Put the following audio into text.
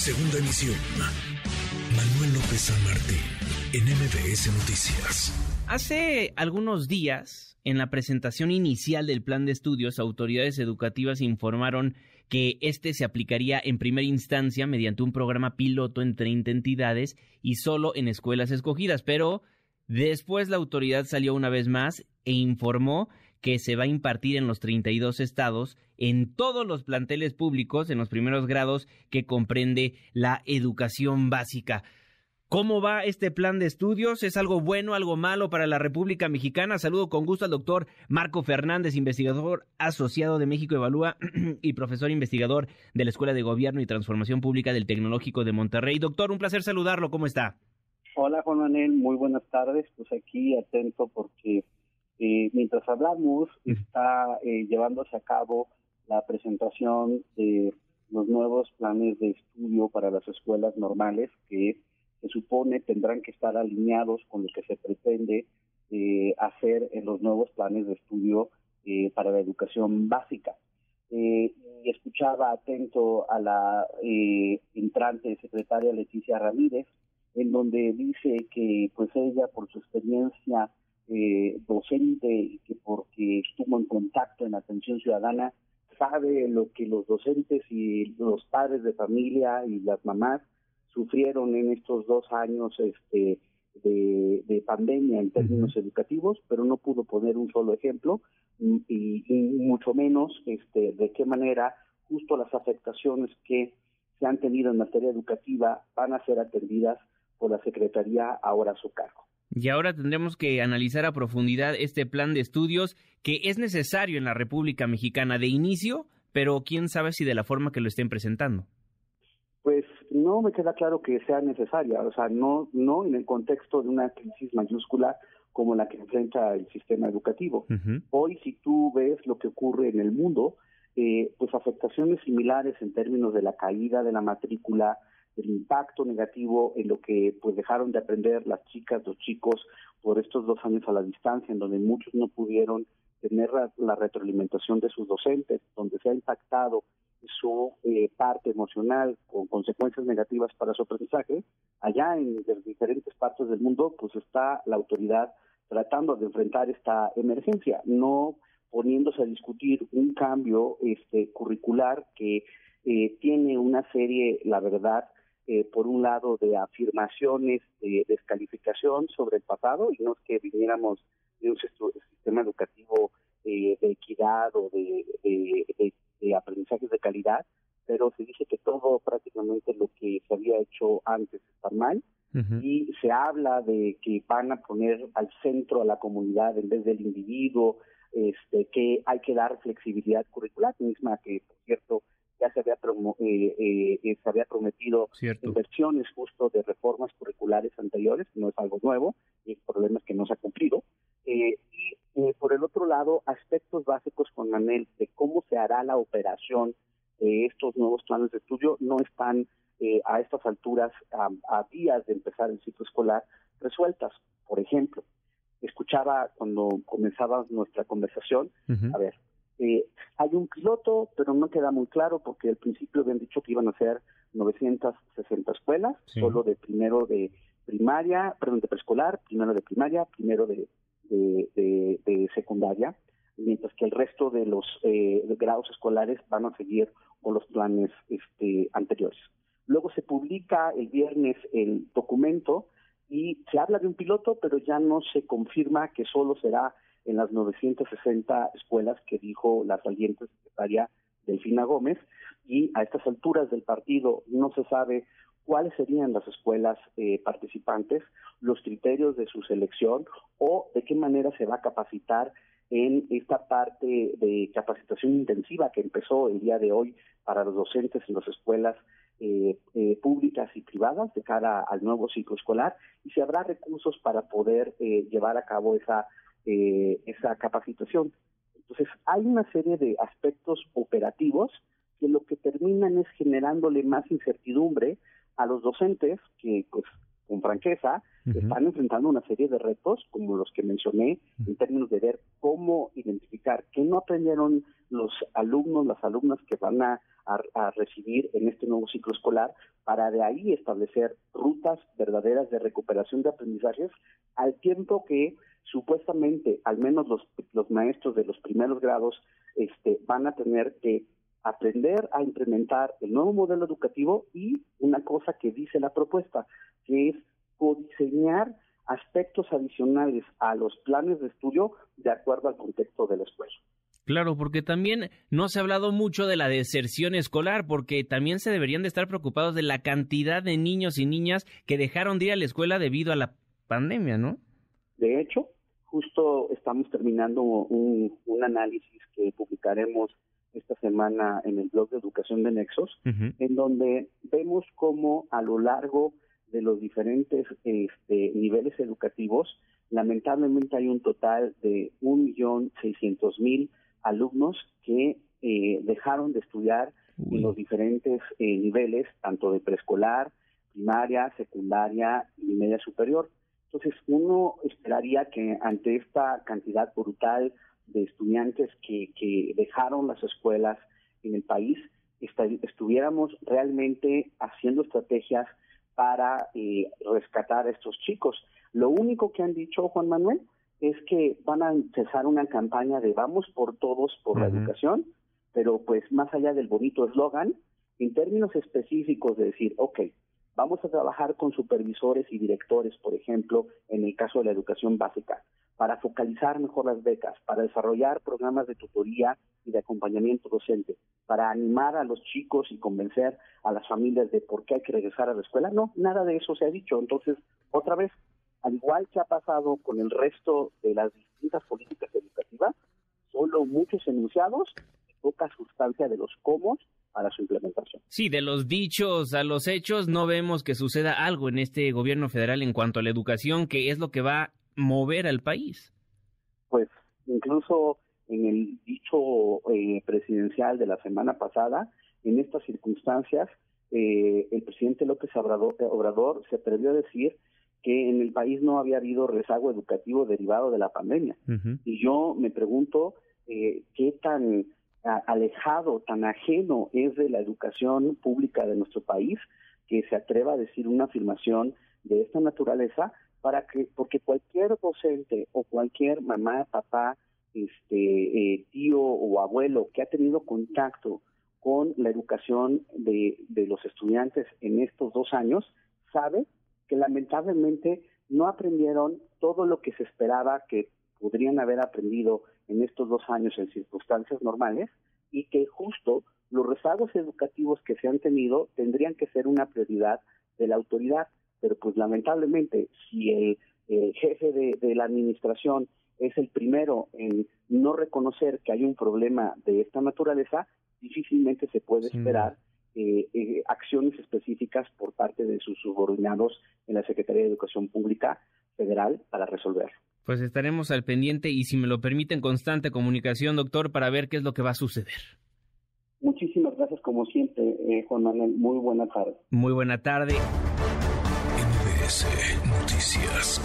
Segunda emisión. Manuel López San Martín, en MBS Noticias. Hace algunos días, en la presentación inicial del plan de estudios, autoridades educativas informaron que este se aplicaría en primera instancia mediante un programa piloto en 30 entidades y solo en escuelas escogidas, pero después la autoridad salió una vez más e informó que se va a impartir en los 32 estados, en todos los planteles públicos, en los primeros grados que comprende la educación básica. ¿Cómo va este plan de estudios? ¿Es algo bueno, algo malo para la República Mexicana? Saludo con gusto al doctor Marco Fernández, investigador asociado de México Evalúa y profesor investigador de la Escuela de Gobierno y Transformación Pública del Tecnológico de Monterrey. Doctor, un placer saludarlo. ¿Cómo está? Hola, Juan Manuel. Muy buenas tardes. Pues aquí atento porque eh, mientras hablamos está eh, llevándose a cabo la presentación de los nuevos planes de estudio para las escuelas normales que se supone tendrán que estar alineados con lo que se pretende eh, hacer en los nuevos planes de estudio eh, para la educación básica. Eh, y escuchaba atento a la entrante secretaria Leticia Ramírez, en donde dice que pues ella por su experiencia docente y que porque estuvo en contacto en atención ciudadana sabe lo que los docentes y los padres de familia y las mamás sufrieron en estos dos años este, de, pandemia en términos educativos, pero no pudo poner un solo ejemplo y, mucho menos este, de qué manera justo las afectaciones que se han tenido en materia educativa van a ser atendidas por la Secretaría ahora a su cargo. Y ahora tendremos que analizar a profundidad este plan de estudios que es necesario en la República Mexicana de inicio, pero quién sabe si de la forma que lo estén presentando. Pues no me queda claro que sea necesaria, o sea, no, no en el contexto de una crisis mayúscula como la que enfrenta el sistema educativo. Hoy, si tú ves lo que ocurre en el mundo, eh, pues afectaciones similares en términos de la caída de la matrícula, del impacto negativo en lo que pues dejaron de aprender las chicas, los chicos por estos dos años a la distancia, en donde muchos no pudieron tener la retroalimentación de sus docentes, donde se ha impactado su eh, parte emocional con consecuencias negativas para su aprendizaje, allá en diferentes partes del mundo, pues está la autoridad tratando de enfrentar esta emergencia, no poniéndose a discutir un cambio este curricular que eh, tiene una serie, la verdad, eh, por un lado de afirmaciones de descalificación sobre el pasado y no es que viniéramos de un sistema educativo de equidad o de, de de aprendizajes de calidad, pero se dice que todo prácticamente lo que se había hecho antes está mal. Y se habla de que van a poner al centro a la comunidad en vez del individuo, este, que hay que dar flexibilidad curricular, misma que, por cierto, ya se había, eh, eh, eh, se había prometido inversiones justo de reformas curriculares anteriores, no es algo nuevo, y el problema es que no se ha cumplido. y por el otro lado, aspectos básicos con Manel de cómo se hará la operación de estos nuevos planes de estudio no están eh, a estas alturas, a, días de empezar el ciclo escolar, resueltas. Por ejemplo, escuchaba cuando comenzaba nuestra conversación, a ver, eh, hay un piloto, pero no queda muy claro porque al principio habían dicho que iban a ser 960 escuelas, solo de primero de primaria, perdón, de preescolar, primero de primaria, primero de de, secundaria, mientras que el resto de los eh, grados escolares van a seguir con los planes este, anteriores. Luego se publica el viernes el documento y se habla de un piloto, pero ya no se confirma que solo será en las 960 escuelas que dijo la saliente secretaria Delfina Gómez. Y a estas alturas del partido no se sabe cuáles serían las escuelas eh, participantes, los criterios de su selección o de qué manera se va a capacitar en esta parte de capacitación intensiva que empezó el día de hoy para los docentes en las escuelas eh, eh, públicas y privadas de cara al nuevo ciclo escolar. Y si habrá recursos para poder llevar a cabo esa, esa capacitación. Entonces, hay una serie de aspectos operativos que lo que terminan es generándole más incertidumbre a los docentes que, pues, con franqueza, están enfrentando una serie de retos, como los que mencioné, en términos de ver cómo identificar qué no aprendieron los alumnos, las alumnas que van a, a, recibir en este nuevo ciclo escolar para de ahí establecer rutas verdaderas de recuperación de aprendizajes al tiempo que supuestamente al menos los, los maestros de los primeros grados este, van a tener que aprender a implementar el nuevo modelo educativo y una cosa que dice la propuesta, que es codiseñar aspectos adicionales a los planes de estudio de acuerdo al contexto de la escuela. Claro, porque también no se ha hablado mucho de la deserción escolar, porque también se deberían de estar preocupados de la cantidad de niños y niñas que dejaron de ir a la escuela debido a la pandemia, ¿no? De hecho, justo estamos terminando un, análisis que publicaremos esta semana en el blog de Educación de Nexos, en donde vemos cómo a lo largo de los diferentes este, niveles educativos, lamentablemente hay un total de 1.600.000 alumnos que eh, dejaron de estudiar en los diferentes eh, niveles, tanto de preescolar, primaria, secundaria y media superior. Entonces, uno esperaría que ante esta cantidad brutal de estudiantes que, que dejaron las escuelas en el país, estuviéramos realmente haciendo estrategias para eh, rescatar a estos chicos. Lo único que han dicho, Juan Manuel, es que van a empezar una campaña de vamos por todos por la educación, pero pues más allá del bonito eslogan, en términos específicos de decir, ok, vamos a trabajar con supervisores y directores, por ejemplo, en el caso de la educación básica, para focalizar mejor las becas, para desarrollar programas de tutoría y de acompañamiento docente, para animar a los chicos y convencer a las familias de por qué hay que regresar a la escuela. No, nada de eso se ha dicho. Entonces, otra vez, al igual que ha pasado con el resto de las distintas políticas educativas, solo muchos enunciados y poca sustancia de los cómo para su implementación. Sí, de los dichos a los hechos no vemos que suceda algo en este gobierno federal en cuanto a la educación, que es lo que va a mover al país. Pues incluso en el dicho eh, presidencial de la semana pasada, en estas circunstancias, eh, el presidente López Obrador, Obrador se atrevió a decir que en el país no había habido rezago educativo derivado de la pandemia. Y yo me pregunto eh, qué tan alejado, tan ajeno es de la educación pública de nuestro país que se atreva a decir una afirmación de esta naturaleza para que porque cualquier docente o cualquier mamá, papá, este eh, tío o abuelo que ha tenido contacto con la educación de, de los estudiantes en estos dos años sabe que lamentablemente no aprendieron todo lo que se esperaba que podrían haber aprendido en estos dos años en circunstancias normales y que justo los rezagos educativos que se han tenido tendrían que ser una prioridad de la autoridad. Pero pues lamentablemente, si el, jefe de, la administración es el primero en no reconocer que hay un problema de esta naturaleza, difícilmente se puede esperar eh, eh, acciones específicas por parte de sus subordinados en la Secretaría de Educación Pública Federal para resolverlo. Pues estaremos al pendiente y si me lo permiten constante comunicación, doctor, para ver qué es lo que va a suceder. Muchísimas gracias como siempre, eh, Juan Manuel. Muy buena tarde. Muy buena tarde. Noticias.